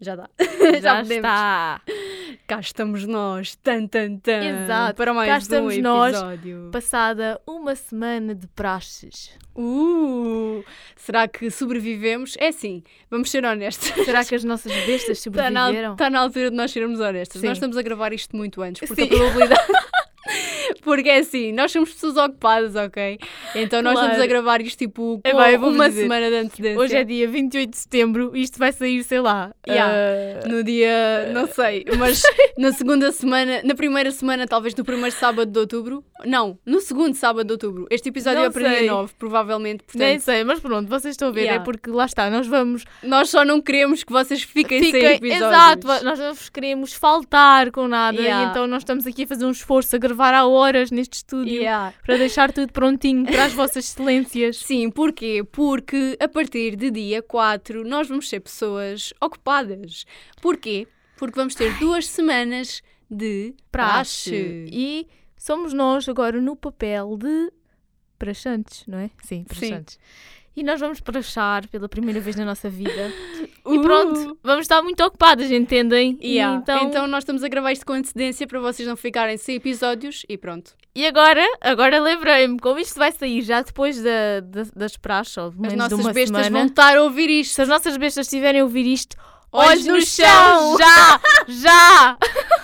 Já dá. Já, podemos. está. Cá estamos nós. Tan, tan, tan. Exato. Para mais Cá um estamos nós. episódio. Passada uma semana de praxes. Uh, será que sobrevivemos? É sim, vamos ser honestos. Será que as nossas bestas Está na, sobreviveram? tá na altura de nós sermos honestos. Sim. Nós estamos a gravar isto muito antes, porque Sim. a probabilidade. porque é assim, nós somos pessoas ocupadas, ok? Então nós Claro. estamos a gravar isto tipo É uma dizer. semana de antecedência. Hoje é dia 28 de setembro e isto vai sair, sei lá. Yeah. ah, No dia, não sei, mas na segunda semana, na primeira semana, talvez no primeiro sábado de outubro. Não, no segundo sábado de outubro. Este episódio Não é para sei. dia 9, provavelmente. nem Portanto, sei, mas pronto, vocês estão a ver, Yeah. é porque lá está, nós vamos. nós só não queremos que vocês fiquem, sem episódios. exato, nós não vos queremos faltar com nada Yeah. e então nós estamos aqui a fazer um esforço a gravar há horas neste estúdio Yeah. para deixar tudo prontinho para as vossas excelências. Sim, porquê? Porque a partir de dia 4 nós vamos ser pessoas ocupadas. Porquê? Porque vamos ter duas semanas de praxe. praxe. E somos nós agora no papel de praxantes, não é? Sim, praxantes. E nós vamos praxar pela primeira vez na nossa vida. E Uh! pronto, vamos estar muito ocupadas, entendem? E Yeah. então, então nós estamos a gravar isto com antecedência para vocês não ficarem sem episódios e pronto. e agora, agora lembrei-me, como isto vai sair já depois da, da- das praxes, ou As menos nossas bestas semana, vão estar a ouvir isto. se as nossas bestas estiverem a ouvir isto, Olhos olhos no no chão! chão! Já! Já!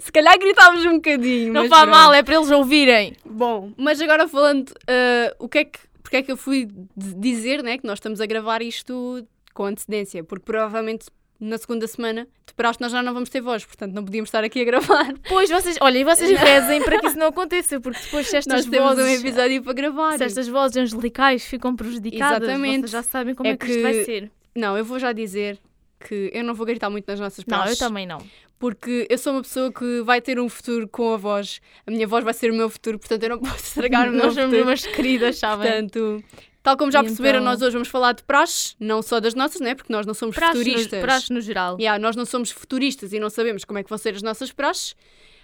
Se calhar gritávamos um bocadinho. Não faz mal, é para eles ouvirem. Bom, mas agora falando, ah, o que é que, porque é que eu fui dizer né, que nós estamos a gravar isto com antecedência? Porque provavelmente na segunda semana de praxe nós já não vamos ter voz, portanto não podíamos estar aqui a gravar. Pois, vocês, olha, e vocês rezem para que isso não aconteça, porque depois se estas nós temos um vozes... episódio para gravar. Se estas vozes angelicais ficam prejudicadas, Exatamente. vocês já sabem como É é, que, isto vai que- ser. Não, eu vou já dizer que eu não vou gritar muito nas nossas Não, eu praxes. também não. Porque eu sou uma pessoa que vai ter um futuro com a voz. A minha voz vai ser o meu futuro, portanto eu não posso estragar o meu Nós somos futuro. umas queridas, sabem? Portanto, tal como já perceberam, então- nós hoje vamos falar de praxes, não só das nossas, né? Porque nós não somos Praxes no, futuristas. praxes no geral. Yeah, nós não somos futuristas e não sabemos como é que vão ser as nossas praxes.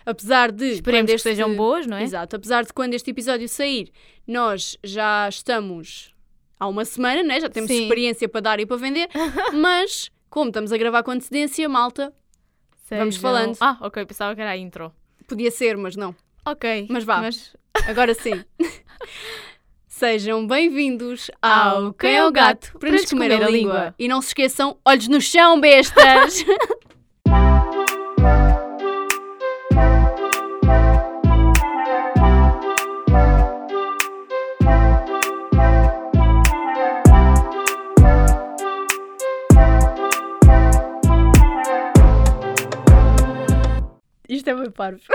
Apesar de. Esperemos quando que sejam boas, não é? Exato. Apesar de quando este episódio sair, nós já estamos há uma semana, né? Já temos Sim. experiência para dar e para vender. mas, como estamos a gravar com antecedência, malta, Vamos Sejam- falando. Ah, ok, pensava que era a intro. podia ser, mas não. Ok. Mas vá. Mas Agora sim. Sejam bem-vindos Ao ao Quem é o Gato para nos comer a língua. língua. E não se esqueçam, olhos no chão, bestas! Isto é bem parvo.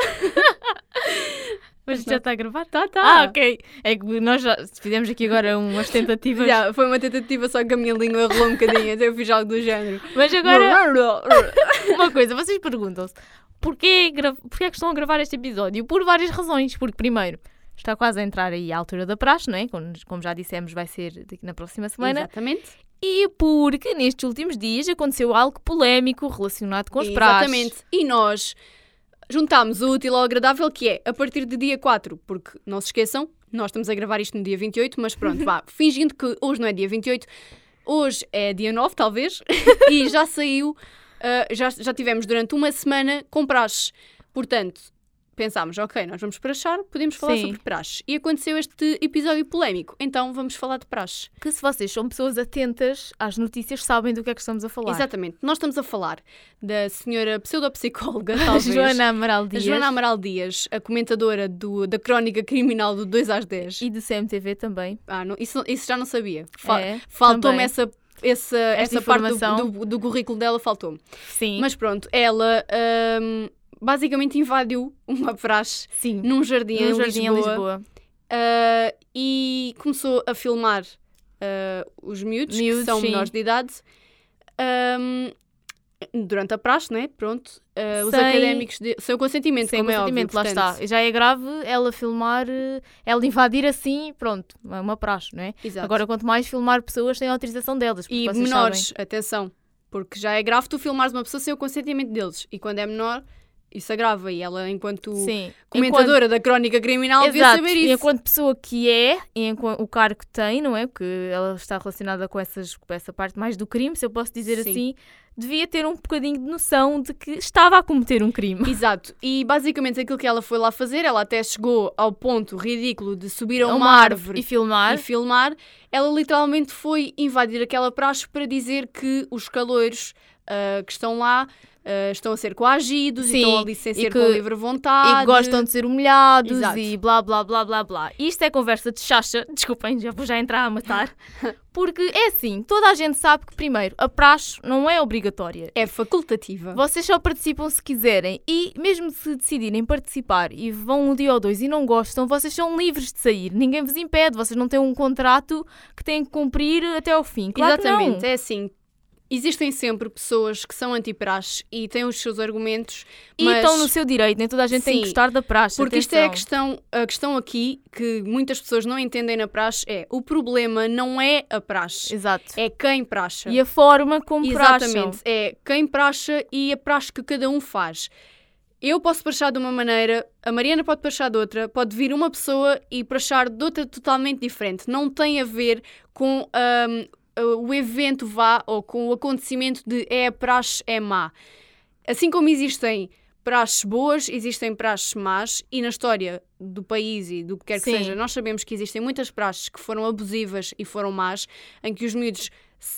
Mas isto já está a gravar? Tá, tá. Ah, ok. É que nós já fizemos aqui agora umas tentativas. Já, foi uma tentativa só que a minha língua rolou um bocadinho, até eu fiz algo do género. Mas agora, uma coisa, vocês perguntam-se porquê, gra... porquê é que estão a gravar este episódio? Por várias razões. Porque, primeiro, está quase a entrar aí a altura da praxe, não é? Como, já dissemos, vai ser daqui na próxima semana. Exatamente. E porque nestes últimos dias aconteceu algo polémico relacionado com as praxes. Exatamente. E nós juntámos o útil ao agradável, que é a partir do dia 4, porque não se esqueçam, nós estamos a gravar isto no dia 28, mas pronto, vá, fingindo que hoje não é dia 28, hoje é dia 9, talvez, e já saiu, ah, já, já tivemos durante uma semana com praxes. Portanto, pensámos, ok, nós vamos praxar, podemos falar Sim. sobre praxes. E aconteceu este episódio polémico, então vamos falar de praxes. Que se vocês são pessoas atentas às notícias, sabem do que é que estamos a falar. Exatamente. Nós estamos a falar da senhora pseudopsicóloga, talvez. Joana Amaral A Dias Joana Amaral Dias, a comentadora do, da crónica criminal do 2 às 10. e do CMTV também. Ah, não, isso, isso já não sabia. Fa- É, Faltou-me essa, essa, essa parte do, do, do currículo dela, faltou-me. Sim. Mas pronto, ela ahm, basicamente invadiu uma praxe Sim. num jardim, Num em, jardim Lisboa, em Lisboa. ah, e começou a filmar ah, os miúdos, que Miúdos, são sim. menores de idade. ahm, durante a praxe, né? Pronto. ah, os académicos, de, sem o consentimento, Sem como é óbvio. consentimento, lá portanto, está. Já é grave ela filmar, eh, ela invadir assim, pronto, é uma praxe, não é? Exato. Agora, quanto mais filmar pessoas sem autorização delas. E menores, atenção, porque já é grave tu filmares uma pessoa sem o consentimento deles. E quando é menor, isso agrava. E ela, enquanto. Sim. comentadora da crónica criminal, devia Exato. saber E isso. enquanto pessoa que é, e enquanto o cargo que tem, não é? Porque ela está relacionada com, essas, com essa parte mais do crime, se eu posso dizer Sim. assim, devia ter um bocadinho de noção de que estava a cometer um crime. Exato. E basicamente aquilo que ela foi lá fazer, ela até chegou ao ponto ridículo de subir a A uma, árvore e filmar. e filmar. Ela literalmente foi invadir aquela praxe para dizer que os caloiros ah, que estão lá ah, estão a ser coagidos Sim, e estão ali sem ser que- com livre vontade. E gostam de ser humilhados Exato. e blá blá blá blá blá. Isto é conversa de chacha. Desculpem, já vou já entrar a matar. Porque é assim, toda a gente sabe que, primeiro, a praxe não é obrigatória. É facultativa. Vocês só participam se quiserem e mesmo se decidirem participar e vão um dia ou dois e não gostam, vocês são livres de sair. Ninguém vos impede, vocês não têm um contrato que têm que cumprir até ao fim. Claro Exatamente, não. é assim. Existem sempre pessoas que são anti-praxe e têm os seus argumentos, E mas... estão no seu direito, nem toda a gente tem que Sim, gostar da praxe. Porque isto é a atenção. questão, a questão aqui que muitas pessoas não entendem na praxe é o problema não é a praxe, Exato. é quem praxa. E a forma como praxam. Exatamente, é quem praxa e a praxe que cada um faz. Eu posso prachar de uma maneira, a Mariana pode prachar de outra, pode vir uma pessoa e prachar de outra totalmente diferente. Não tem a ver com ahm, o evento vá ou com o acontecimento de é praxe é má. Assim como existem praxes boas, existem praxes más e na história do país e do que quer que Sim. seja, nós sabemos que existem muitas praxes que foram abusivas e foram más, em que os miúdos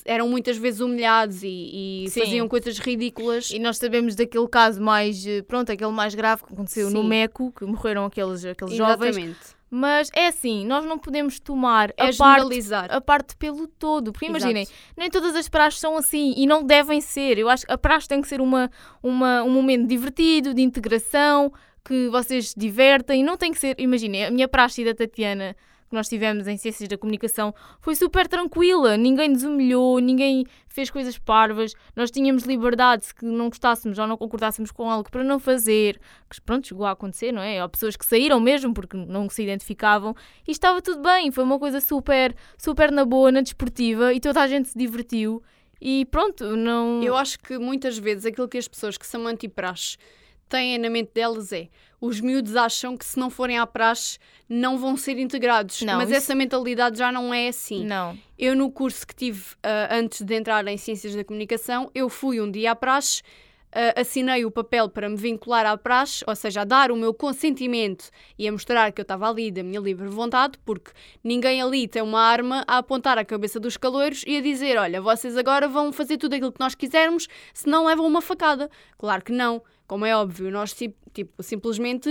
eram muitas vezes humilhados e, e faziam coisas ridículas. E nós sabemos daquele caso mais, eh, pronto, aquele mais grave que aconteceu no Sim. Meco, que morreram aqueles, aqueles jovens. Mas é assim, nós não podemos tomar É a parte, a parte pelo todo. Porque imaginem, Exato. nem todas as praxes são assim e não devem ser. Eu acho que a praxe tem que ser uma, uma, um momento divertido, de integração, que vocês se divertem. Não tem que ser, imaginem, a minha praxe da Tatiana que nós tivemos em Ciências da Comunicação foi super tranquila. Ninguém nos humilhou, ninguém fez coisas parvas. Nós tínhamos liberdade se não gostássemos ou não concordássemos com algo para não fazer. Que pronto, chegou a acontecer, não é? Há pessoas que saíram mesmo porque não se identificavam e estava tudo bem. Foi uma coisa super, super na boa, na desportiva e toda a gente se divertiu. E pronto, não. Eu acho que muitas vezes aquilo que as pessoas que são anti-praxe têm na mente delas é os miúdos acham que se não forem à praxe não vão ser integrados. Não, Mas isso- essa mentalidade já não é assim. Não. Eu, no curso que tive ah, antes de entrar em Ciências da Comunicação, eu fui um dia à praxe, ah, assinei o papel para me vincular à praxe, ou seja, a dar o meu consentimento e a mostrar que eu estava ali da minha livre vontade, porque ninguém ali tem uma arma a apontar à cabeça dos caloiros e a dizer: olha, vocês agora vão fazer tudo aquilo que nós quisermos, se não levam uma facada. Claro que não. Como é óbvio, nós tipo, simplesmente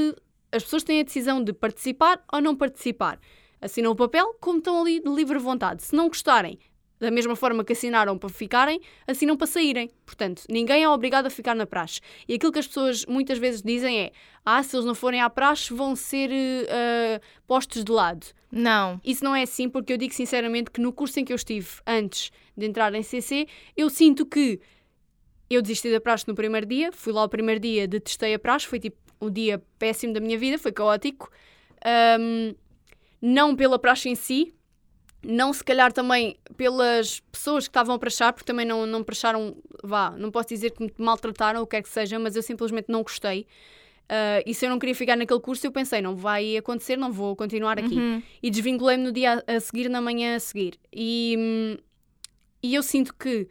as pessoas têm a decisão de participar ou não participar. Assinam o papel como estão ali de livre vontade. Se não gostarem, da mesma forma que assinaram para ficarem, assinam para saírem. Portanto, ninguém é obrigado a ficar na praxe. E aquilo que as pessoas muitas vezes dizem é: ah, se eles não forem à praxe, vão ser ah, postos de lado. Não. Isso não é assim, porque eu digo sinceramente que no curso em que eu estive antes de entrar em CC, eu sinto que eu desisti da praxe no primeiro dia, fui lá o primeiro dia, detestei a praxe, foi tipo um dia péssimo da minha vida, foi caótico. Ahm, não pela praxe em si, não se calhar também pelas pessoas que estavam a praxar, porque também não, não praxaram, vá, não posso dizer que me maltrataram ou o que quer que seja, mas eu simplesmente não gostei. Ah, e se eu não queria ficar naquele curso, eu pensei, não vai acontecer, não vou continuar aqui Uhum. e desvinculei-me no dia a a seguir, na manhã a seguir. E, hum, e eu sinto que,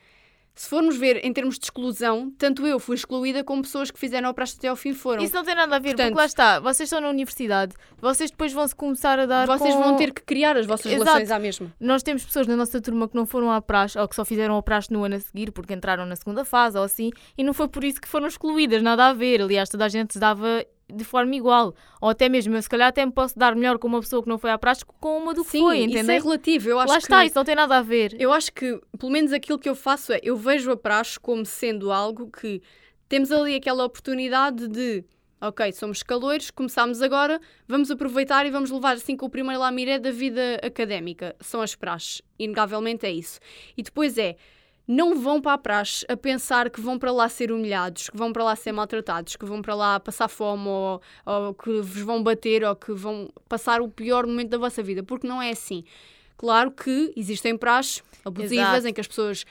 se formos ver em termos de exclusão, tanto eu fui excluída como pessoas que fizeram a praxe até ao fim foram. Isso não tem nada a ver, Portanto- porque lá está, vocês estão na universidade, vocês depois vão se começar a dar. Vocês com- vão ter que criar as vossas Exato. relações à mesma. Nós temos pessoas na nossa turma que não foram à praxe ou que só fizeram a praxe no ano a seguir porque entraram na segunda fase ou assim, e não foi por isso que foram excluídas, nada a ver. Aliás, toda a gente se dava de forma igual. Ou até mesmo, eu se calhar até me posso dar melhor com uma pessoa que não foi à que com uma do que Sim, foi, isso entendem? é relativo. Eu acho Lá que, está, isso não tem nada a ver. Eu acho que, pelo menos aquilo que eu faço é, eu vejo a praxe como sendo algo que temos ali aquela oportunidade de, ok, somos calores, começámos agora, vamos aproveitar e vamos levar assim com o primeiro lamiré da vida académica. São as praxes, inegavelmente é isso. E depois é, não vão para a praxe a pensar que vão para lá ser humilhados, que vão para lá ser maltratados, que vão para lá passar fome ou, ou que vos vão bater ou que vão passar o pior momento da vossa vida, porque não é assim. Claro que existem praxes abusivas Exato. em que as pessoas.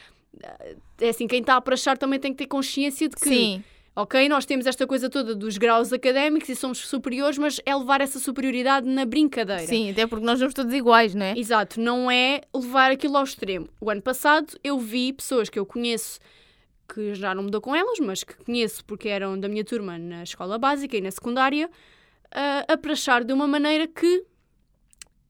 É assim, quem está a praxar também tem que ter consciência de que, Sim, ok, nós temos esta coisa toda dos graus académicos e somos superiores, mas é levar essa superioridade na brincadeira. sim, até porque nós somos todos iguais, não é? Exato, não é levar aquilo ao extremo. O ano passado eu vi pessoas que eu conheço que já não me dou com elas, mas que conheço porque eram da minha turma na escola básica e na secundária, uh, a prachar de uma maneira que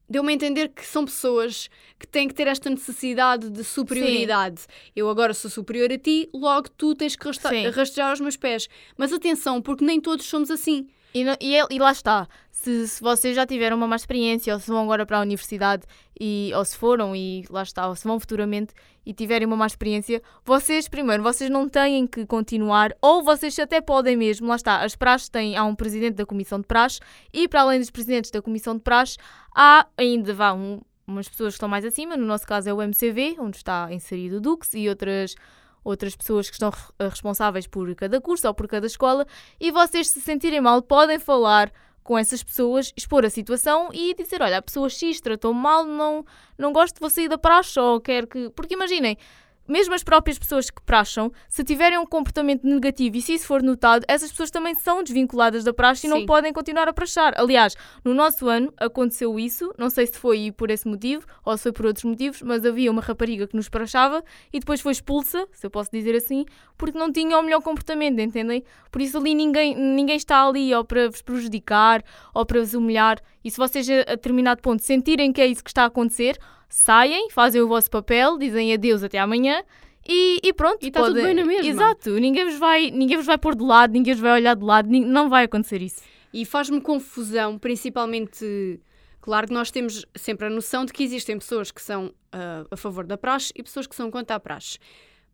deu-me a entender que são pessoas que têm que ter esta necessidade de superioridade. Sim. Eu agora sou superior a ti, logo tu tens que rastejar aos meus pés. Mas atenção, porque nem todos somos assim. E, não, e, é, e, lá está. Se, se vocês já tiveram uma má experiência, ou se vão agora para a universidade, e, ou se foram, e lá está, ou se vão futuramente e tiverem uma má experiência, vocês, primeiro, vocês não têm que continuar, ou vocês até podem mesmo, lá está, as praxes têm, há um presidente da comissão de praxe, e para além dos presidentes da comissão de praxe, há ainda, vá, um, umas pessoas que estão mais acima, no nosso caso é o MCV, onde está inserido o Dux, e outras outras pessoas que estão eh, responsáveis por cada curso ou por cada escola, e vocês, se sentirem mal, podem falar com essas pessoas, expor a situação e dizer: Olha, a pessoa X tratou mal, não, não gosto de você ir da praxe, ou quer que. Porque imaginem, mesmo as próprias pessoas que praxam, se tiverem um comportamento negativo e se isso for notado, essas pessoas também são desvinculadas da praxe e não podem continuar a praxar. Aliás, no nosso ano aconteceu isso, não sei se foi por esse motivo ou se foi por outros motivos, mas havia uma rapariga que nos praxava e depois foi expulsa, se eu posso dizer assim, porque não tinha o melhor comportamento, entendem? Por isso ali ninguém, ninguém está ali ou para vos prejudicar ou para vos humilhar. E se vocês a determinado ponto sentirem que é isso que está a acontecer, saem, fazem o vosso papel, dizem adeus até amanhã e, e pronto. E está tudo bem na mesma. Exato, ninguém vos, vai, ninguém vos vai pôr de lado, ninguém vos vai olhar de lado, não vai acontecer isso. E faz-me confusão, principalmente. Claro que nós temos sempre a noção de que existem pessoas que são uh, a favor da praxe e pessoas que são contra a praxe.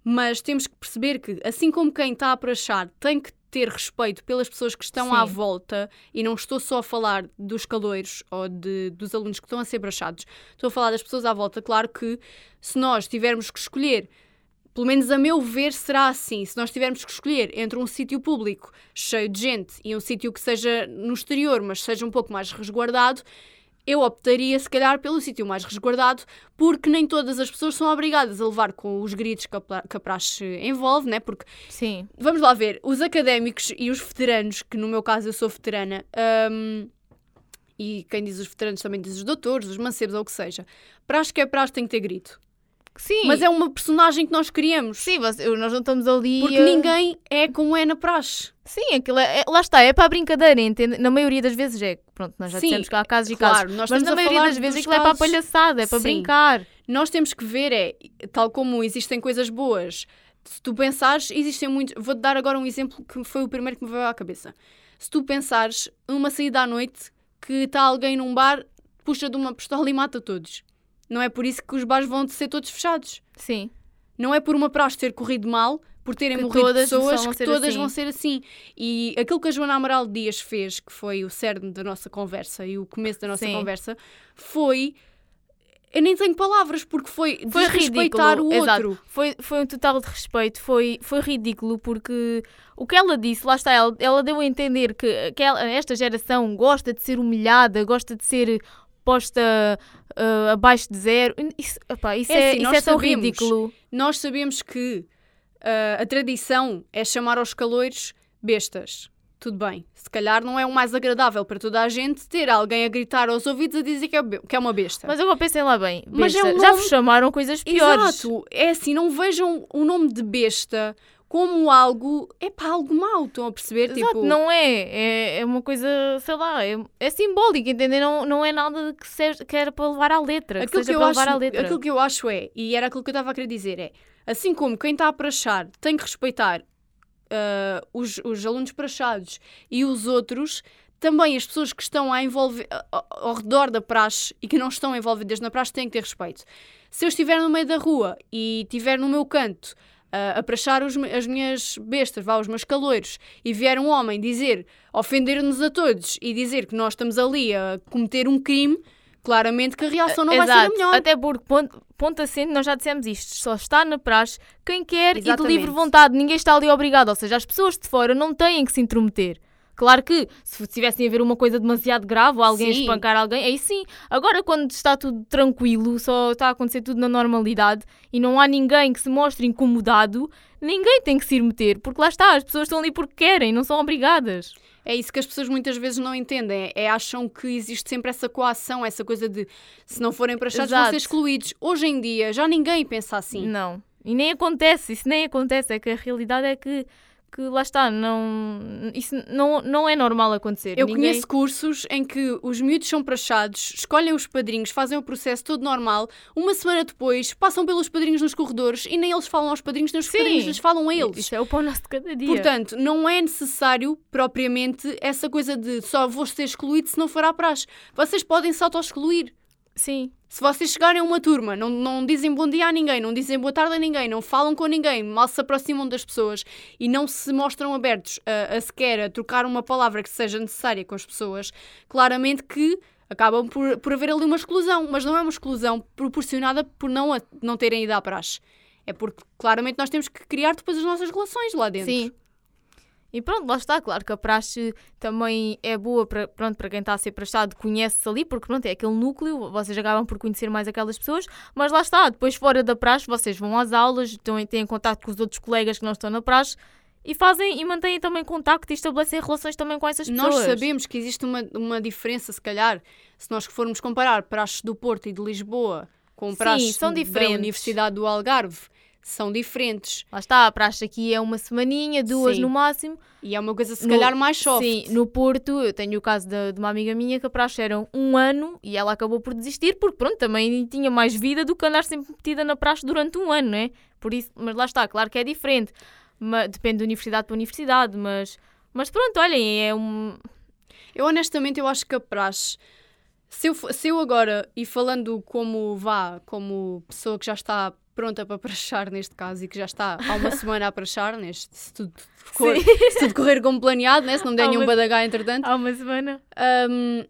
Mas temos que perceber que, assim como quem está a praxar tem que ter respeito pelas pessoas que estão Sim. à volta, e não estou só a falar dos caloiros ou de, dos alunos que estão a ser brachados, estou a falar das pessoas à volta. Claro que se nós tivermos que escolher pelo menos a meu ver, será assim. Se nós tivermos que escolher entre um sítio público cheio de gente e um sítio que seja no exterior, mas seja um pouco mais resguardado, eu optaria se calhar pelo sítio mais resguardado, porque nem todas as pessoas são obrigadas a levar com os gritos que a, praxe envolve, né? Porque, Sim. vamos lá ver, os académicos e os veteranos, que no meu caso eu sou veterana, um, e quem diz os veteranos também diz os doutores, os mancebos ou o que seja, praxe que é praxe tem que ter grito. Sim. Mas é uma personagem que nós criamos. Sim, nós não estamos ali. Porque ninguém é como é na praxe. Sim, aquilo é, é, lá está, é para a brincadeira, entende? Na maioria das vezes é. Pronto, nós já Sim, dissemos que há casos e claro, casos. Mas na maioria das vezes aquilo casos... é para a palhaçada, é para Sim. brincar. Nós temos que ver, é, tal como existem coisas boas, se tu pensares, existem muitos. Vou-te dar agora um exemplo que foi o primeiro que me veio à cabeça. Se tu pensares uma saída à noite que está alguém num bar, puxa de uma pistola e mata todos. Não é por isso que os bares vão ser todos fechados. Sim. Não é por uma praxe ter corrido mal, por terem que morrido pessoas, que todas assim. vão ser assim. E aquilo que a Joana Amaral Dias fez, que foi o cerne da nossa conversa e o começo da nossa Sim. conversa, foi eu nem tenho palavras porque foi, foi respeitar o outro. Exato. Foi, foi um total de respeito, foi, foi ridículo porque o que ela disse, lá está, ela, ela deu a entender que, que ela, esta geração gosta de ser humilhada, gosta de ser posta uh, abaixo de zero. Isso, opa, isso é, é, assim, isso é tão sabemos, ridículo. Nós sabemos que uh, a tradição é chamar aos calores bestas. Tudo bem. Se calhar não é o mais agradável para toda a gente ter alguém a gritar aos ouvidos a dizer que é, que é uma besta. Mas eu vou pensar lá bem. Besta. Mas é um nome... Já vos chamaram coisas piores. Exato. É assim, não vejam o nome de besta como algo, é para algo mau, estão a perceber? Exato, tipo... não é. é. É uma coisa, sei lá, é, é simbólico, entendem? Não, não é nada que, seja, que era para levar à letra. Aquilo que, que eu acho, Aquilo que eu acho é, e era aquilo que eu estava a querer dizer, é assim como quem está a praxar tem que respeitar uh, os, os alunos praxados e os outros, também as pessoas que estão a envolver, ao redor da praxe e que não estão envolvidas na praxe têm que ter respeito. Se eu estiver no meio da rua e estiver no meu canto uh, a prachar os, as minhas bestas, vá, os meus caloiros, e vier um homem dizer, ofender-nos a todos e dizer que nós estamos ali a cometer um crime, claramente que a reação não Exato. vai ser a melhor. Até porque, ponto, ponto assente, nós já dissemos isto, só está na praxe quem quer Exatamente. e de livre vontade, ninguém está ali obrigado, ou seja, as pessoas de fora não têm que se intrometer. Claro que se tivessem a ver uma coisa demasiado grave ou alguém sim. espancar alguém, aí sim. Agora, quando está tudo tranquilo, só está a acontecer tudo na normalidade e não há ninguém que se mostre incomodado, ninguém tem que se ir meter, porque lá está, as pessoas estão ali porque querem, não são obrigadas. É isso que as pessoas muitas vezes não entendem. É, acham que existe sempre essa coação, essa coisa de se não forem para chatos vão ser excluídos. Hoje em dia já ninguém pensa assim. Não. E nem acontece, isso nem acontece. É que a realidade é que, que lá está, não, isso não, não é normal acontecer. Eu Ninguém- conheço cursos em que os miúdos são praxados, escolhem os padrinhos, fazem o processo todo normal, uma semana depois passam pelos padrinhos nos corredores e nem eles falam aos padrinhos, nem os Sim. padrinhos lhes falam a eles. Isso é o pão nosso de cada dia. Portanto, não é necessário, propriamente, essa coisa de só vou ser excluído se não for à praxe. Vocês podem se auto-excluir. Sim, Se vocês chegarem a uma turma, não, não dizem bom dia a ninguém, não dizem boa tarde a ninguém, não falam com ninguém, mal se aproximam das pessoas e não se mostram abertos a, a sequer a trocar uma palavra que seja necessária com as pessoas, claramente que acabam por, por haver ali uma exclusão. Mas não é uma exclusão proporcionada por não, a- não terem ido à praxe. É porque claramente nós temos que criar depois as nossas relações lá dentro. sim. E pronto, lá está, claro que a praxe também é boa para, pronto, para quem está a ser praxado, conhece-se ali, porque pronto, é aquele núcleo, vocês acabam por conhecer mais aquelas pessoas, mas lá está, depois fora da praxe, vocês vão às aulas, estão, têm contato com os outros colegas que não estão na praxe e fazem e mantêm também contacto e estabelecem relações também com essas pessoas. Nós sabemos que existe uma, uma diferença, se calhar, se nós formos comparar praxes do Porto e de Lisboa com Sim, praxes da. Universidade do Algarve, são diferentes. Lá está, a praxe aqui é uma semaninha, duas Sim. no máximo. E é uma coisa, se No- calhar, mais soft. Sim, no Porto, eu tenho o caso de, de uma amiga minha que a praxe era um ano e ela acabou por desistir porque, pronto, também tinha mais vida do que andar sempre metida na praxe durante um ano, né? Por isso, mas lá está, claro que é diferente. Mas, depende de universidade para universidade, mas, mas pronto, olhem, é um. Eu, honestamente, eu acho que a praxe... Se eu, se eu agora, e falando como vá, como pessoa que já está pronta para praxar neste caso e que já está há uma semana a praxar, neste, se tudo, for, se tudo correr como planeado, né? se não me der nenhum badagá entretanto, Há uma semana. Hum,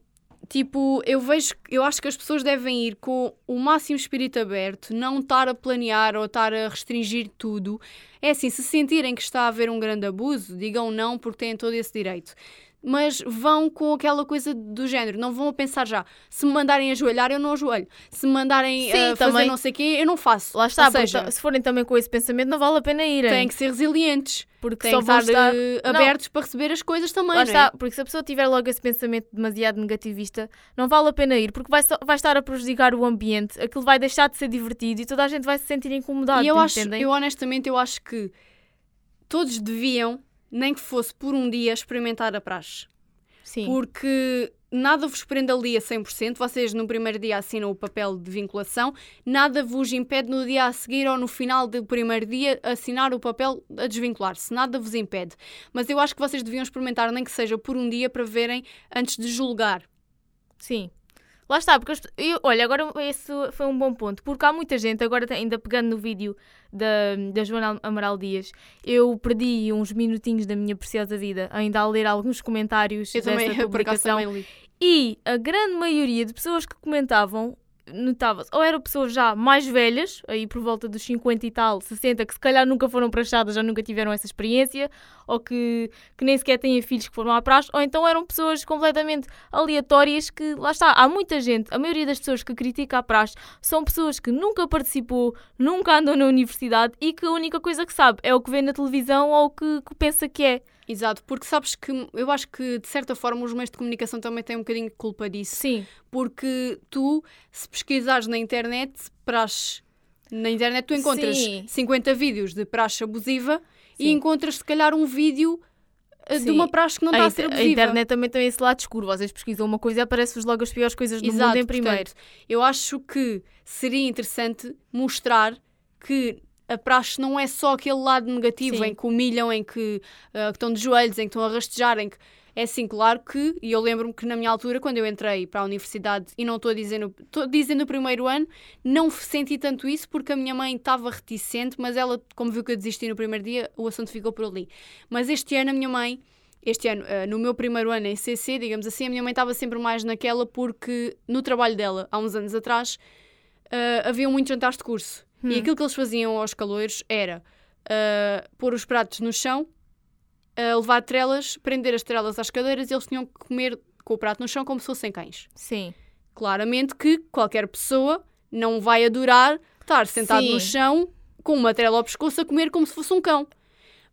tipo, eu vejo, eu acho que as pessoas devem ir com o máximo espírito aberto, não estar a planear ou estar a restringir tudo. É assim, se sentirem que está a haver um grande abuso, digam não porque têm todo esse direito. Mas vão com aquela coisa do género, não vão a pensar já. Se me mandarem ajoelhar, eu não ajoelho. Se me mandarem Sim, uh, fazer também. não sei o quê, eu não faço. Lá está, seja, se forem também com esse pensamento, não vale a pena irem. têm que ser resilientes. porque Têm só que vão estar, estar. eh, Não. abertos para receber as coisas também. Lá não é? porque se a pessoa tiver logo esse pensamento demasiado negativista, não vale a pena ir, porque vai, só- vai estar a prejudicar o ambiente, aquilo vai deixar de ser divertido e toda a gente vai se sentir incomodado, E eu acho, entendem? eu honestamente, eu acho que todos deviam, nem que fosse por um dia, experimentar a praxe. Sim, Porque nada vos prende ali a 100%, vocês no primeiro dia assinam o papel de vinculação, nada vos impede no dia a seguir ou no final do primeiro dia assinar o papel a desvincular-se, nada vos impede. Mas eu acho que vocês deviam experimentar, nem que seja por um dia, para verem antes de julgar. sim. Lá está, porque eu- olha, agora esse foi um bom ponto, porque há muita gente, agora ainda pegando no vídeo da, da Joana Amaral Dias, eu perdi uns minutinhos da minha preciosa vida ainda a ler alguns comentários Eu dessa também, publicação também li. E a grande maioria de pessoas que comentavam, notava-se, ou eram pessoas já mais velhas, aí por volta dos 50 e tal, 60, que se calhar nunca foram praxadas, já nunca tiveram essa experiência, ou que, que nem sequer têm filhos que foram à praxe, ou então eram pessoas completamente aleatórias que, lá está, há muita gente, a maioria das pessoas que critica a praxe são pessoas que nunca participou, nunca andam na universidade e que a única coisa que sabe é o que vê na televisão ou o que, que pensa que é. Exato, porque sabes que eu acho que de certa forma os meios de comunicação também têm um bocadinho de culpa disso. Sim, porque tu, se pesquisares na internet, praxe. Na internet tu encontras Sim. 50 vídeos de praxe abusiva e Sim. encontras se calhar um vídeo eh, de Sim. uma praxe que não a, está a inter- ser a abusiva. internet também tem esse lado escuro. Vocês pesquisam uma coisa e aparece-vos logo as piores coisas do Exato, mundo em primeiro. portanto, eu acho que seria interessante mostrar que a praxe não é só aquele lado negativo Sim. em que humilham, em que, ah, que estão de joelhos, em que estão a rastejar, em que é assim, claro que, e eu lembro-me que na minha altura, quando eu entrei para a universidade, e não estou a dizer, no, estou a dizer no primeiro ano, não senti tanto isso porque a minha mãe estava reticente, mas ela, como viu que eu desisti no primeiro dia, o assunto ficou por ali. Mas este ano a minha mãe este ano, ah, no meu primeiro ano em CC, digamos assim, a minha mãe estava sempre mais naquela porque no trabalho dela, há uns anos atrás, ah, havia muitos jantares de curso. Hum. E aquilo que eles faziam aos caloiros era ah, pôr os pratos no chão, ah, levar trelas, prender as trelas às cadeiras e eles tinham que comer com o prato no chão como se fossem cães. Sim. Claramente que qualquer pessoa não vai adorar estar sentado Sim. no chão com uma trela ao pescoço a comer como se fosse um cão.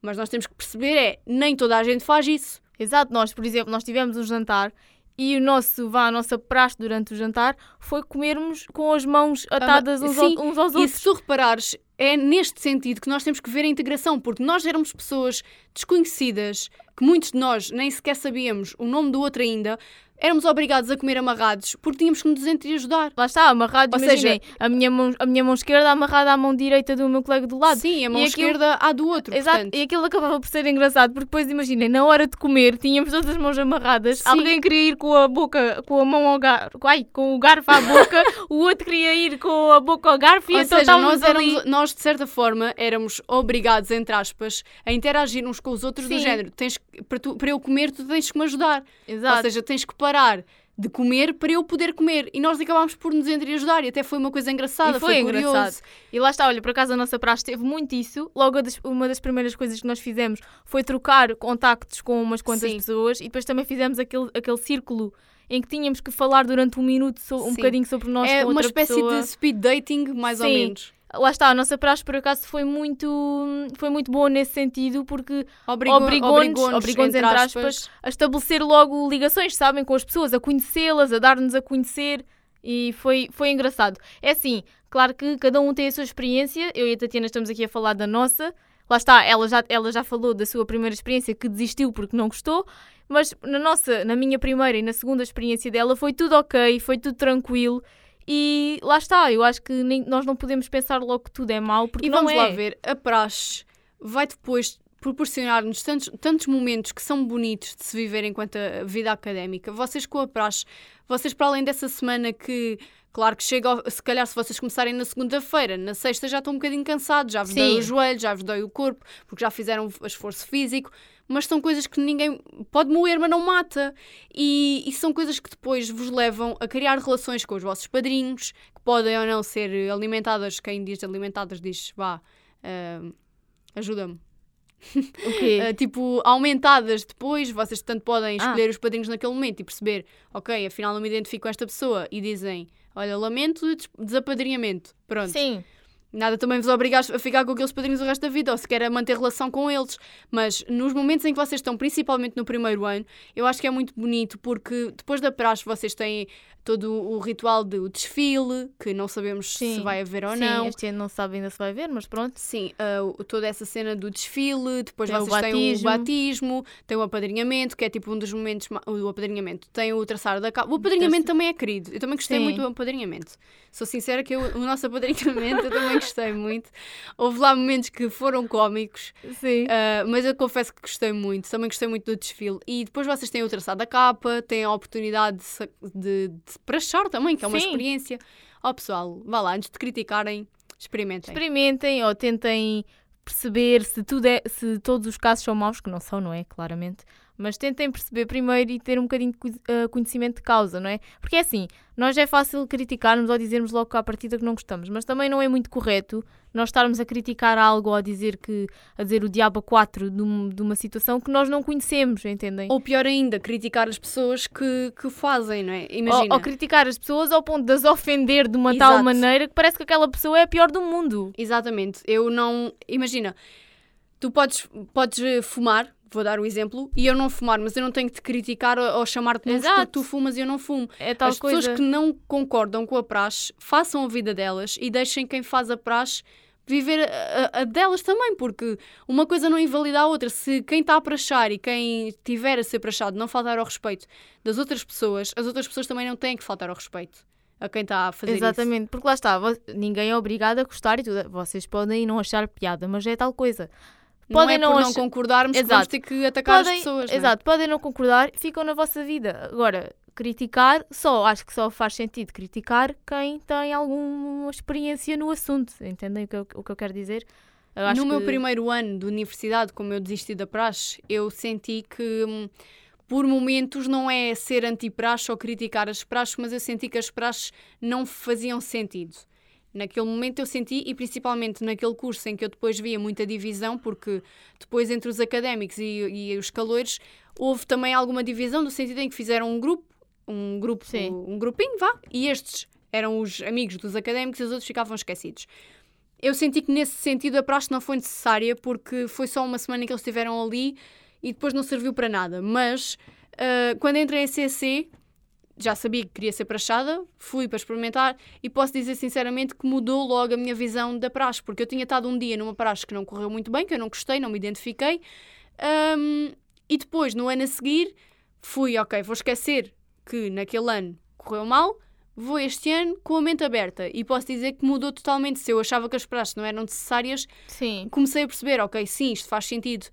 Mas nós temos que perceber é, nem toda a gente faz isso. Exato, nós, por exemplo, nós tivemos um jantar e o nosso, vá, a nossa praxe durante o jantar foi comermos com as mãos atadas uns, sim, ao- uns aos E outros. se tu reparares, é neste sentido que nós temos que ver a integração, porque nós éramos pessoas desconhecidas, que muitos de nós nem sequer sabíamos o nome do outro ainda, éramos obrigados a comer amarrados porque tínhamos que nos entreajudar. Lá está, amarrado, Ou imaginem, a, minha mão, a minha mão esquerda amarrada à mão direita do meu colega do lado. Sim, a mão E aquilo- esquerda à do outro. Exato, portanto. e aquilo acabava por ser engraçado, porque depois imaginem, na hora de comer, tínhamos todas as mãos amarradas, Sim. alguém queria ir com a boca, com a mão ao garfo, ai, com o garfo à boca, o outro queria ir com a boca ao garfo e Ou então seja, nós, éramos, nós, de certa forma, éramos obrigados, entre aspas, a interagir uns com os outros do Sim. género. Tens, para, tu- para eu comer, tu tens que me ajudar. Ou Exato. seja, tens que parar de comer para eu poder comer. E nós acabámos por nos entreajudar. E até foi uma coisa engraçada, E foi curioso. engraçado. E lá está, olha, por acaso a nossa praxe teve muito isso. Logo, uma das primeiras coisas que nós fizemos foi trocar contactos com umas quantas Sim. pessoas e depois também fizemos aquele, aquele círculo em que tínhamos que falar durante um minuto so- um Sim. bocadinho sobre nós É uma espécie pessoa. de speed dating, mais ou Sim. menos. Lá está, a nossa praxe por acaso foi muito, foi muito boa nesse sentido porque Obrigou- obrigou-nos, obrigou-nos, obrigou-nos, entre aspas, a estabelecer logo ligações, sabem, com as pessoas, a conhecê-las, a dar-nos a conhecer e foi, foi engraçado. É assim, claro que cada um tem a sua experiência, eu e a Tatiana estamos aqui a falar da nossa, lá está, ela já, ela já falou da sua primeira experiência que desistiu porque não gostou, mas na nossa, na minha primeira e na segunda experiência dela foi tudo ok, foi tudo tranquilo. E lá está, eu acho que nem- nós não podemos pensar logo que tudo é mau, porque E não vamos é. lá ver, a praxe vai depois proporcionar-nos tantos, tantos momentos que são bonitos de se viver enquanto a vida académica. Vocês com a praxe, vocês para além dessa semana que, claro que chega, ao- se calhar se vocês começarem na segunda-feira, na sexta já estão um bocadinho cansados, já vos dói Sim. o joelho, já vos dói o corpo, porque já fizeram esforço físico, mas são coisas que ninguém pode moer, mas não mata. E, e são coisas que depois vos levam a criar relações com os vossos padrinhos, que podem ou não ser alimentadas, quem diz alimentadas diz, vá, ah, ajuda-me. O quê? Ah, tipo, aumentadas depois, vocês tanto podem Ah. escolher os padrinhos naquele momento e perceber, ok, afinal não me identifico com esta pessoa e dizem, olha, lamento des- desapadrinhamento. Pronto. Sim, Nada também vos obriga a ficar com aqueles padrinhos o resto da vida, ou se quer a manter relação com eles. Mas nos momentos em que vocês estão, principalmente no primeiro ano, eu acho que é muito bonito porque depois da praxe vocês têm todo o ritual do desfile, que não sabemos se Sim. vai haver ou sim, não. este ano não se sabe ainda se vai ver, mas pronto. Sim, o- toda essa cena do desfile, depois Tem o vocês têm o batismo. tem o apadrinhamento, que é tipo um dos momentos, o apadrinhamento, tem o traçar da capa. O apadrinhamento também é querido, eu também gostei Sim. muito do apadrinhamento. Sou sincera que eu- o nosso apadrinhamento eu também gostei muito. Houve lá momentos que foram cómicos, Sim. ah, mas eu confesso que gostei muito, também gostei muito do desfile. E depois vocês têm o traçar da capa, têm a oportunidade de, de, de prachar também, que é uma Sim. experiência. Ó pessoal, vá lá, antes de criticarem, experimentem. Experimentem ou tentem perceber se, tudo é, se todos os casos são maus, que não são, não é? Claramente. Mas tentem perceber primeiro e ter um bocadinho de eh, conhecimento de causa, não é? Porque é assim, nós é fácil criticarmos ou dizermos logo à partida que não gostamos, mas também não é muito correto nós estarmos a criticar algo ou a dizer que a dizer o diabo a quatro de, um- de uma situação que nós não conhecemos, entendem? Ou pior ainda, criticar as pessoas que, que fazem, não é? Ou, Imagina. ou criticar as pessoas ao ponto de as ofender de uma tal Exato. maneira que parece que aquela pessoa é a pior do mundo. Exatamente. Eu não. Imagina, tu podes, podes fumar, vou dar o exemplo, e eu não fumar, mas eu não tenho que te criticar ou, ou chamar-te nomes porque tu fumas e eu não fumo. É tal As coisa. pessoas que não concordam com a praxe façam a vida delas e deixem quem faz a praxe viver a, a- delas também, porque uma coisa não invalida a outra. Se quem está a praxar e quem tiver a ser praxado não faltar ao respeito das outras pessoas, as outras pessoas também não têm que faltar ao respeito a quem está a fazer isso. Exatamente, porque lá está, ninguém é obrigado a gostar e tudo. Vocês podem não achar piada, mas é tal coisa. Não Podem é não por não achar- concordarmos que Exato. vamos ter que atacar podem, as pessoas. não é? exato, podem não concordar, ficam na vossa vida. Agora, criticar, só acho que só faz sentido criticar quem tem alguma experiência no assunto. Entendem o que eu, o que eu quero dizer? Eu No meu que- primeiro ano de universidade, como eu desisti da praxe, eu senti que, hum, por momentos, não é ser anti-praxe ou criticar as praxes, mas eu senti que as praxes não faziam sentido. Naquele momento eu senti, e principalmente naquele curso em que eu depois via muita divisão, porque depois entre os académicos e, e os calores houve também alguma divisão, no sentido em que fizeram um grupo, um grupo, Sim. um grupinho, vá, e estes eram os amigos dos académicos e os outros ficavam esquecidos. Eu senti que nesse sentido a praxe não foi necessária porque foi só uma semana que eles estiveram ali e depois não serviu para nada. Mas ah, quando entrei em CC, já sabia que queria ser praxada, fui para experimentar e posso dizer sinceramente que mudou logo a minha visão da praxe, porque eu tinha estado um dia numa praxe que não correu muito bem, que eu não gostei, não me identifiquei, um, e depois, no ano a seguir, fui, ok, vou esquecer que naquele ano correu mal, vou este ano com a mente aberta e posso dizer que mudou totalmente. Se eu achava que as praxes não eram necessárias, Sim. comecei a perceber, ok, sim, isto faz sentido.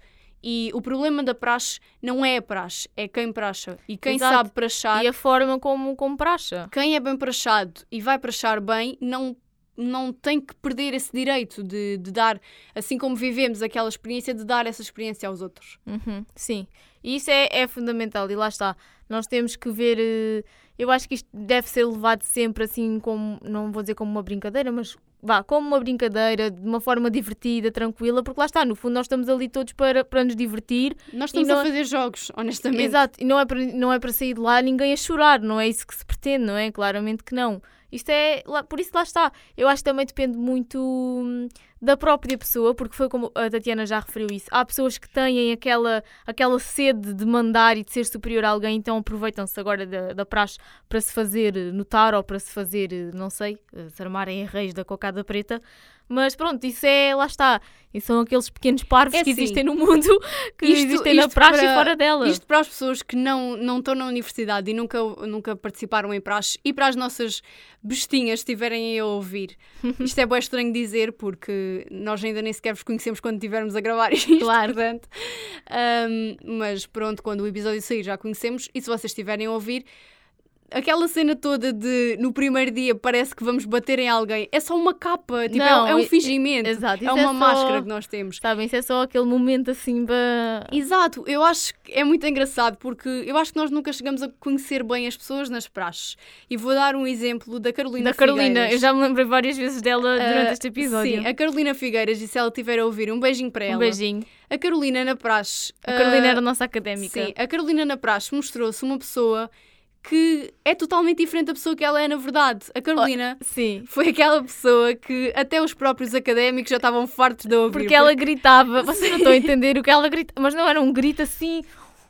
E o problema da praxe não é a praxe, é quem praxa. E quem Exato. sabe praxar, E a forma como, como praxa. quem é bem praxado e vai praxar bem, não, não tem que perder esse direito de, de dar, assim como vivemos aquela experiência, de dar essa experiência aos outros. Uhum, sim, e isso é, é fundamental. E lá está, nós temos que ver. eh, Eu acho que isto deve ser levado sempre assim, como, não vou dizer como uma brincadeira, mas vá, como uma brincadeira, de uma forma divertida, tranquila, porque lá está, no fundo, nós estamos ali todos para, para nos divertir. Nós estamos não- a fazer jogos, honestamente. Exato, e não é, para, não é para sair de lá ninguém a chorar, não é isso que se pretende, não é? Claramente que não. Isto é, por isso lá está. Eu acho que também depende muito hum, da própria pessoa, porque foi como a Tatiana já referiu isso. Há pessoas que têm aquela, aquela sede de mandar e de ser superior a alguém, então aproveitam-se agora da, da praxe para se fazer notar ou para se fazer, não sei, eh, se armarem em reis da cocada preta. Mas pronto, isso é, lá está. E são aqueles pequenos parvos É que assim, existem no mundo, que isto- existem na isto praxe para- e fora dela. Isto para as pessoas que não, não estão na universidade e nunca, nunca participaram em praxe e para as nossas bestinhas estiverem a ouvir. Isto é bem estranho dizer porque nós ainda nem sequer vos conhecemos quando estivermos a gravar isto, Claro. portanto. Ahm, mas pronto, quando o episódio sair já conhecemos e se vocês estiverem a ouvir, aquela cena toda de no primeiro dia parece que vamos bater em alguém é só uma capa, tipo, é- Não, é, um i- fingimento, exato, é isso uma é só- máscara que nós temos. Sabem, isso é só aquele momento assim para. Exato, eu acho que é muito engraçado porque eu acho que nós nunca chegamos a conhecer bem as pessoas nas praxes. E vou dar um exemplo da Carolina Da Carolina, Figueiras. eu já me lembrei várias vezes dela durante Ah, este episódio. Sim, a Carolina Figueiras, e se ela estiver a ouvir, um beijinho para ela. Um beijinho. A Carolina na praxe. A Carolina ah, era a nossa académica. Sim, a Carolina na praxe mostrou-se uma pessoa que é totalmente diferente da pessoa que ela é na verdade. A Carolina Sim. foi aquela pessoa que até os próprios académicos já estavam fartos de ouvir. Porque ela gritava, vocês não estão a entender o que ela grita, mas não era um grito assim,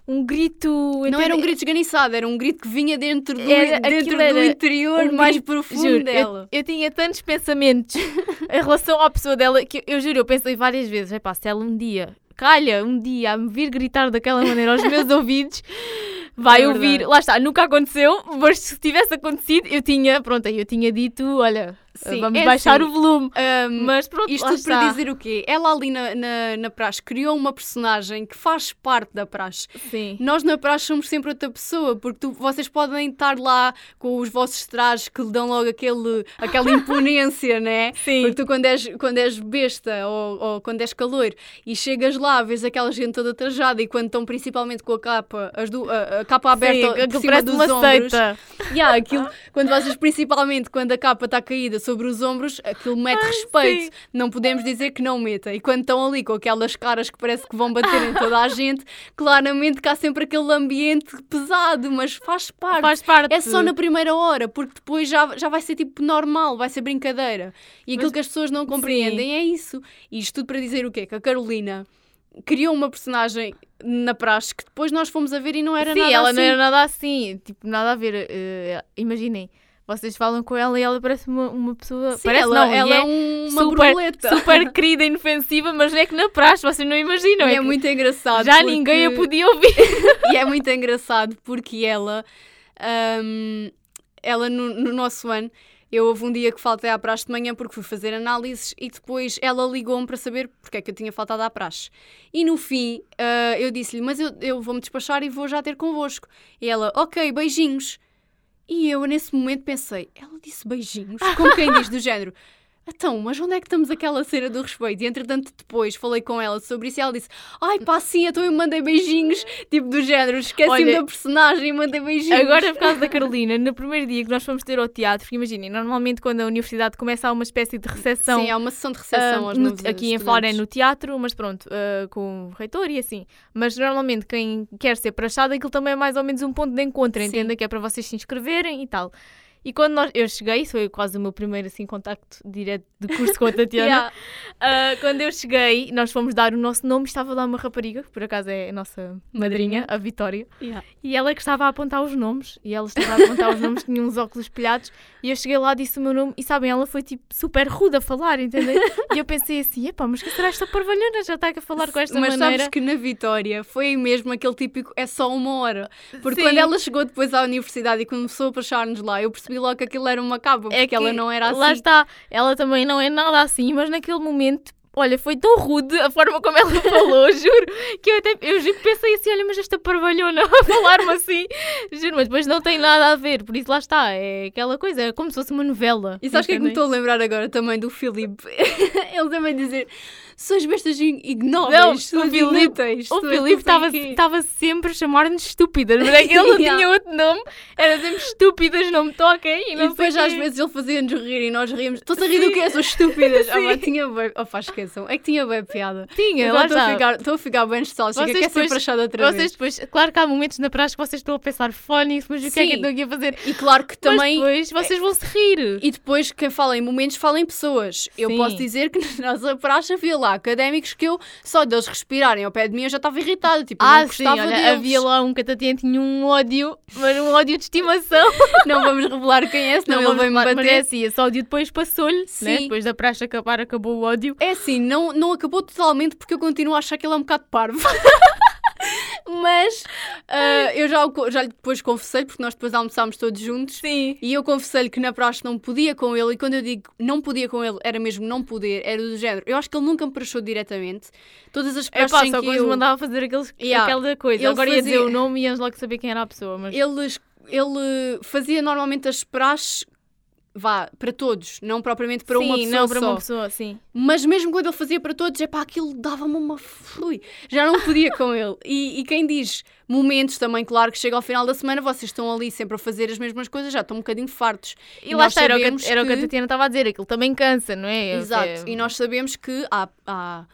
um grito. Não entende- era um grito esganiçado, era um grito que vinha dentro do, Era- dentro do interior um mais grito- profundo Juro, eu, dela. eu tinha tantos pensamentos em relação à pessoa dela que eu, eu juro, eu pensei várias vezes: se ela um dia, calha, um dia a me vir gritar daquela maneira aos meus ouvidos, vai É ouvir. Lá está, nunca aconteceu, mas se tivesse acontecido, eu tinha, pronto, eu tinha dito: olha, Sim, vamos é baixar assim, o volume. Ahm, Mas pronto, isto tudo para dizer o quê? Ela ali na, na, na praxe criou uma personagem que faz parte da praxe. Sim. Nós na praxe somos sempre outra pessoa, porque tu- vocês podem estar lá com os vossos trajes que lhe dão logo aquele, aquela imponência, né? Sim. Porque tu quando és, quando és besta ou, ou quando és calor e chegas lá, vês aquela gente toda trajada e quando estão principalmente com a capa, as du- a, a capa aberta Sim, por que cima dos uma ombros. seita. Yeah, aquilo, quando vocês, principalmente quando a capa está caída sobre os ombros, aquilo mete respeito. sim. Não podemos dizer que não meta. E quando estão ali com aquelas caras que parece que vão bater em toda a gente, claramente que há sempre aquele ambiente pesado, mas faz parte. Faz parte. É só na primeira hora, porque depois já, já vai ser tipo normal, vai ser brincadeira. E aquilo Mas- que as pessoas não compreendem é isso. E isto tudo para dizer o quê? Que a Carolina criou uma personagem na praxe que depois nós fomos a ver e não era Sim, nada ela assim. não era nada assim, tipo, nada a ver. eh, imaginem, vocês falam com ela e ela parece uma, uma pessoa. Sim, parece ela, não, ela é, é uma super, borboleta. super querida inofensiva, mas é que na praxe vocês não imaginam. E é é muito engraçado. já porque- ninguém a podia ouvir. E é muito engraçado porque ela, hum, ela no, no nosso ano, eu houve um dia que faltei à praxe de manhã porque fui fazer análises e depois ela ligou-me para saber porque é que eu tinha faltado à praxe. E no fim ah, eu disse-lhe, mas eu, eu vou-me despachar e vou já ter convosco. E ela, ok, beijinhos. E eu nesse momento pensei, ela disse beijinhos? Como quem diz do género. Então, mas onde é que estamos aquela cena do respeito? E entretanto, depois falei com ela sobre isso e ela disse: Ai pá, sim, então eu mandei beijinhos, tipo do género, esqueci-me da personagem e mandei beijinhos. Agora, por causa da Carolina, no primeiro dia que nós fomos ter ao teatro, porque imaginem, normalmente quando a universidade começa há uma espécie de recepção. Sim, há uma sessão de recepção Ah, aos no- aqui em Fora é estudantes. no teatro, mas pronto, ah, com o reitor e assim. Mas normalmente quem quer ser prachado, aquilo também é mais ou menos um ponto de encontro, entenda que é para vocês se inscreverem e tal. E quando nós, eu cheguei, foi quase o meu primeiro assim, contacto direto de curso com a Tatiana. Yeah. Ah, quando eu cheguei, nós fomos dar o nosso nome e estava lá uma rapariga, que por acaso é a nossa madrinha, a Vitória. Yeah. E ela que estava a apontar os nomes, e ela estava a apontar os nomes, tinha uns óculos espelhados, e eu cheguei lá, disse o meu nome, e sabem, ela foi tipo super rude a falar, entendem? E eu pensei assim, epá, mas que será esta parvalhona já está a falar com esta Mas maneira? sabes que na Vitória foi mesmo aquele típico é só uma hora. Porque Sim. quando ela chegou depois à universidade e começou a puxar-nos lá, eu percebi logo que aquilo era uma capa, porque é que ela não era assim. Lá está, ela também não é nada assim, mas naquele momento, olha, foi tão rude a forma como ela falou, juro, que eu até eu juro pensei assim, olha, mas esta parvalhona a falar-me assim, juro, mas depois não tem nada a ver, por isso lá está, é aquela coisa, é como se fosse uma novela. E sabes o que é que me estou a lembrar agora também do Filipe? Ele também dizer: sois bestas ig- Não, ignóbeis, o Filipe-. O Filipe estava quê." estava sempre a chamar-nos estúpidas, mas é que ele não tinha outro nome, era sempre estúpidas, não me toquem, e não E depois às vezes ele fazia-nos rir e nós ríamos. Estou-se a rir do quê? Sou estúpidas. Ah, pá, tinha bem. Oh, pá, esqueçam. É que tinha bem piada. Tinha, Agora lá estou a, ficar, estou a ficar bem nostálgica. Vocês Quer ser depois- prachada outra Vocês vez. depois, claro que há momentos na praxe que vocês estão a pensar fónix, mas o que é que eu estou aqui a fazer? E claro que também. Mas depois vocês vão se rir. E depois, quem fala em momentos, fala em pessoas. Eu posso dizer que na nossa praxe havia lá académicos que eu, só deles respirarem ao pé de mim, eu já estava irritada. Tipo, Ah, não sim, olha, deles. havia lá um que a Tatiana tinha um ódio, mas um ódio de estimação. Não vamos revelar quem é, senão ele vamos vai-me falar, bater. Mas é assim, esse ódio depois passou-lhe, né? Depois da praxe acabar, acabou o ódio. É assim, não, não acabou totalmente porque eu continuo a achar que ele é um bocado parvo. Mas ah, eu já, já lhe depois confessei, porque nós depois almoçámos todos juntos. Sim. E eu confessei-lhe que na praxe não podia com ele, e quando eu digo não podia com ele, era mesmo não poder, era do género. Eu acho que ele nunca me prachou diretamente. Todas as É praxes pá, em só que eu... mandava fazer aqueles, Yeah. aquela coisa. Ele Agora ia dizer fazia- o nome e ias logo saber quem era a pessoa. Mas... ele, ele fazia normalmente as praxes, vá, para todos, não propriamente para sim, uma pessoa não para só. uma pessoa, sim. Mas mesmo quando ele fazia para todos, é pá, aquilo dava-me uma flui. Já não podia com ele. E, e quem diz momentos também, claro, que chega ao final da semana, vocês estão ali sempre a fazer as mesmas coisas, já estão um bocadinho fartos. E, lá nós está, era o, que, era o que a que- Tatiana estava a dizer, aquilo também cansa, não é? Exato. É- E nós sabemos que há, há-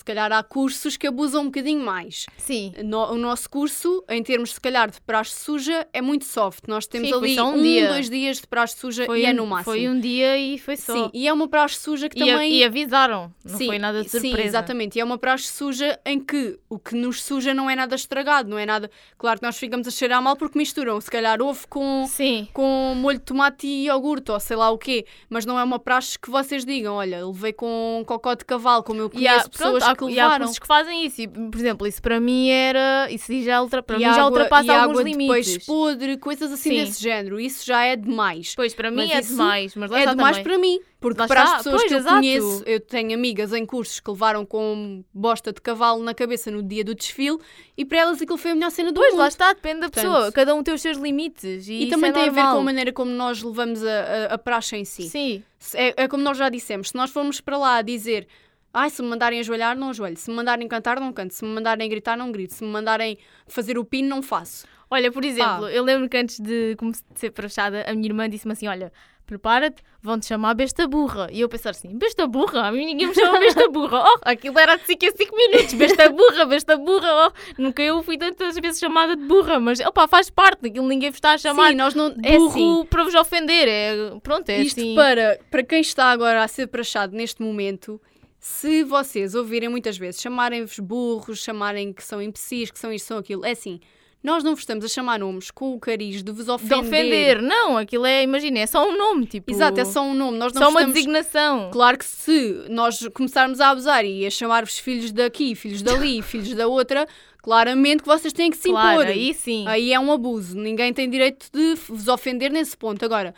se calhar há cursos que abusam um bocadinho mais. Sim. No- o nosso curso, em termos, se calhar, de praxe suja, é muito soft. Nós temos Sim, ali um um, dia. dois dias de praxe suja Foi e é um- no máximo. Foi um dia e foi só. Sim, e é uma praxe suja que E, a- também... e avisaram, não Sim, foi nada de Sim, surpresa. exatamente. E é uma praxe suja em que o que nos suja não é nada estragado, não é nada. Claro que nós ficamos a cheirar mal porque misturam, se calhar, ovo com, Sim. com molho de tomate e iogurte ou sei lá o quê. Mas não é uma praxe que vocês digam, olha, levei com cocó de cavalo, como eu conheço pessoas pronto, há, que e há levaram. cursos que fazem isso. E, por exemplo, isso para mim era. Isso já, ultra, para E mim já água- ultrapassa e alguns água limites. peixe podre, coisas assim Sim. desse género. Isso já é demais. Pois, para mim Mas é demais. Mas lá é demais também. para mim, porque Lá para está, as pessoas pois, que eu exato. conheço, eu tenho amigas em cursos que levaram com bosta de cavalo na cabeça no dia do desfile e para elas aquilo foi a melhor cena do Pois, mundo. lá está, depende da Portanto, pessoa. Cada um tem os seus limites. E, E também é tem a ver normal. com a maneira como nós levamos a, a, a praxe em si. Sim. É, é como nós já dissemos, se nós formos para lá dizer ai, se me mandarem ajoelhar, não ajoelho. Se me mandarem cantar, não canto. Se me mandarem gritar, não grito. Se me mandarem fazer o pino, não faço. Olha, por exemplo, eu lembro que antes de ser prachada, a minha irmã disse-me assim: Olha, prepara-te, vão-te chamar besta burra. E eu pensar assim: Besta burra? A mim ninguém me chama besta burra. Oh, aquilo era de 5 a 5 minutos. Besta burra, besta burra. Oh, nunca eu fui tantas vezes chamada de burra, mas opá, faz parte daquilo, ninguém vos está a chamar Sim, nós não. É burro assim. para vos ofender. É, pronto, é Isto assim. para, para quem está agora a ser prachado neste momento, se vocês ouvirem muitas vezes chamarem-vos burros, chamarem que são imbecis, que são isto, são aquilo, é assim. Nós não vos estamos a chamar nomes com o cariz de vos De ofender. ofender. Não, aquilo é, imagina, é só um nome, tipo. Exato, é só um nome. Nós não só uma estamos... designação. Claro que se nós começarmos a abusar e a chamar-vos filhos daqui, filhos dali, filhos da outra, claramente que vocês têm que se Claro, impor. aí sim. Aí é um abuso. Ninguém tem direito de vos ofender nesse ponto. Agora,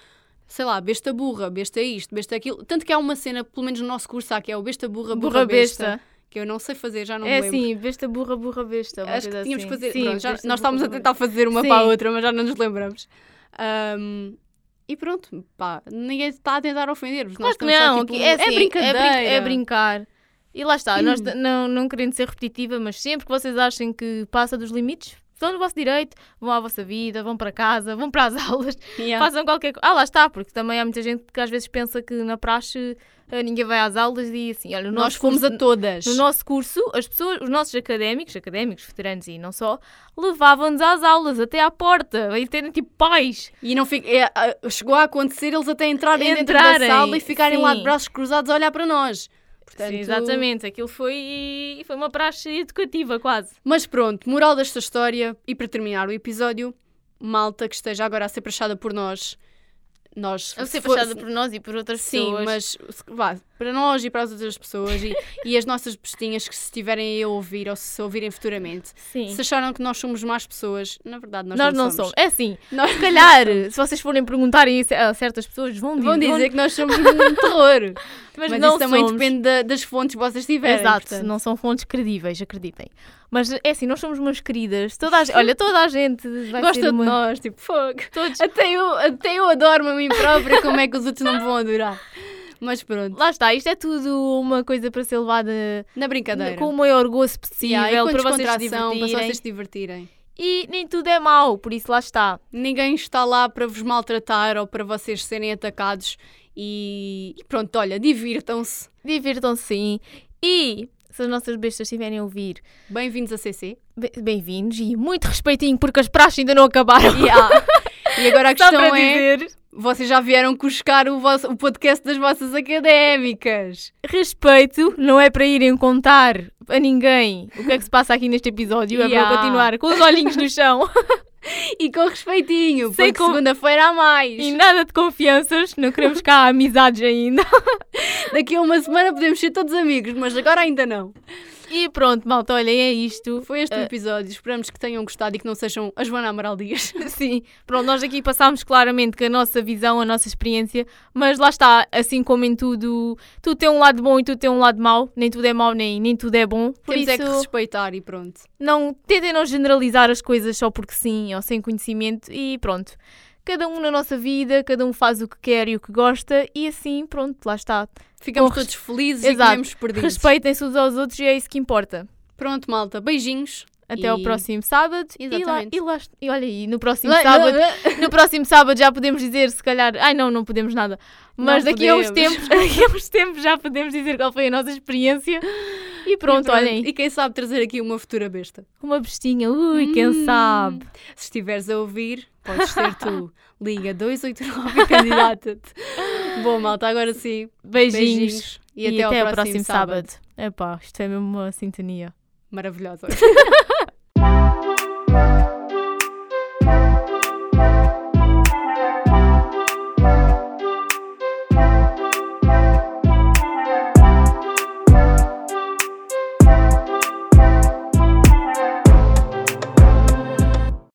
sei lá, besta burra, besta isto, besta aquilo. Tanto que há uma cena, pelo menos no nosso curso, há que é o besta burra, burra, Burra besta, besta. Que eu não sei fazer, já não É me lembro. assim, besta burra, burra, besta. Acho que tínhamos assim. que fazer. Sim, pronto, já- nós burra, estávamos a tentar fazer uma Sim. para a outra, mas já não nos lembramos. Ahm, e pronto, pá, ninguém está a tentar ofender-vos. Claro Nós que estamos só, não, tipo, é, assim, brincadeira. É, brin- é brincar. E lá está, nós t- não, não querendo ser repetitiva, mas sempre que vocês achem que passa dos limites, Estão no vosso direito, vão à vossa vida, vão para casa, vão para as aulas, Yeah. façam qualquer coisa. Ah, lá está, porque também há muita gente que às vezes pensa que na praxe eh, ninguém vai às aulas e assim, olha, Nós fomos curso- a todas. No nosso curso, as pessoas, os nossos académicos, académicos, veteranos e não só, levavam-nos às aulas até à porta, e terem tipo pais. E não fica, é, chegou a acontecer eles até entrarem, dentro Entrarem, da sala e ficarem lá de sim. braços cruzados a olhar para nós. Portanto, Sim, exatamente, aquilo foi, foi uma praxe educativa quase. Mas pronto, moral desta história, e para terminar o episódio, malta que esteja agora a ser prachada por nós, nós A se ser fechada por nós e por outras Sim, pessoas. mas se- vá, para nós e para as outras pessoas e, e as nossas bestinhas que se estiverem a ouvir ou se ouvirem futuramente, Sim. se acharam que nós somos más pessoas, na verdade nós, nós não, não somos. somos. É assim, Nós se calhar, se vocês forem perguntarem isso a certas pessoas, vão dizer. vão dizer que nós somos um terror. mas, Mas, não isso também somos. depende da- das fontes que vocês tiverem. Exato, portanto. não são fontes credíveis, acreditem. Mas é assim, nós somos umas queridas. Toda a, olha, toda a gente vai Gosta de nós, tipo, fogo. Todos... Até eu, até eu adoro-me a mim própria, como é que os outros não me vão adorar? Mas pronto, Lá está, isto é tudo uma coisa para ser levada na brincadeira. com o maior gozo possível, Yeah, para vocês se descontração, para divertirem. vocês se divertirem. E nem tudo é mau, por isso lá está. Ninguém está lá para vos maltratar ou para vocês serem atacados. E, e pronto, olha, divirtam-se. Divirtam-se sim. E se as nossas bestas estiverem a ouvir, Bem-vindos a CC. be- bem-vindos e muito respeitinho, porque as praxes ainda não acabaram. E, ah, e agora a questão para é: dizer, vocês já vieram cuscar o, vosso, o podcast das vossas académicas. respeito não é para irem contar a ninguém o que é que se passa aqui neste episódio, é Yeah. para continuar com os olhinhos no chão E com respeitinho, Sei porque com- segunda-feira há mais. e nada de confianças, não queremos cá amizades ainda. Daqui a uma semana podemos ser todos amigos, mas agora ainda não. E pronto, malta, olhem, é isto. Foi este o Eh, episódio. Esperamos que tenham gostado e que não sejam a Joana Amaral Dias. Sim, pronto, nós aqui passámos claramente com a nossa visão, a nossa experiência, mas lá está, assim como em tudo, tudo tem um lado bom e tudo tem um lado mau, nem tudo é mau, nem, nem tudo é bom. Por Temos isso, é que respeitar e pronto. não, tentem não generalizar as coisas só porque sim, ou sem conhecimento, e pronto. Cada um na nossa vida, cada um faz o que quer e o que gosta, e assim, pronto, lá está. Ficamos todos felizes Exato. e comemos perdidos. Respeitem-se uns aos outros e é isso que importa. Pronto, malta. Beijinhos. Até E- ao próximo sábado. E, lá, Exatamente. e, lá, e olha aí, no próximo Lá- sábado. No próximo sábado já podemos dizer, se calhar. Ai não, não podemos nada. Mas Não daqui a uns tempos, daqui a uns tempos já podemos dizer qual foi a nossa experiência. E pronto, olhem. E quem sabe trazer aqui uma futura besta. Uma bestinha, ui, quem Hum. sabe. Se estiveres a ouvir, podes ser tu. Liga 289 e candidata-te. Bom, malta, agora sim. Beijinhos. Beijinhos. E, até, ao próximo, sábado. Epá, isto é mesmo uma sintonia. Maravilhosa.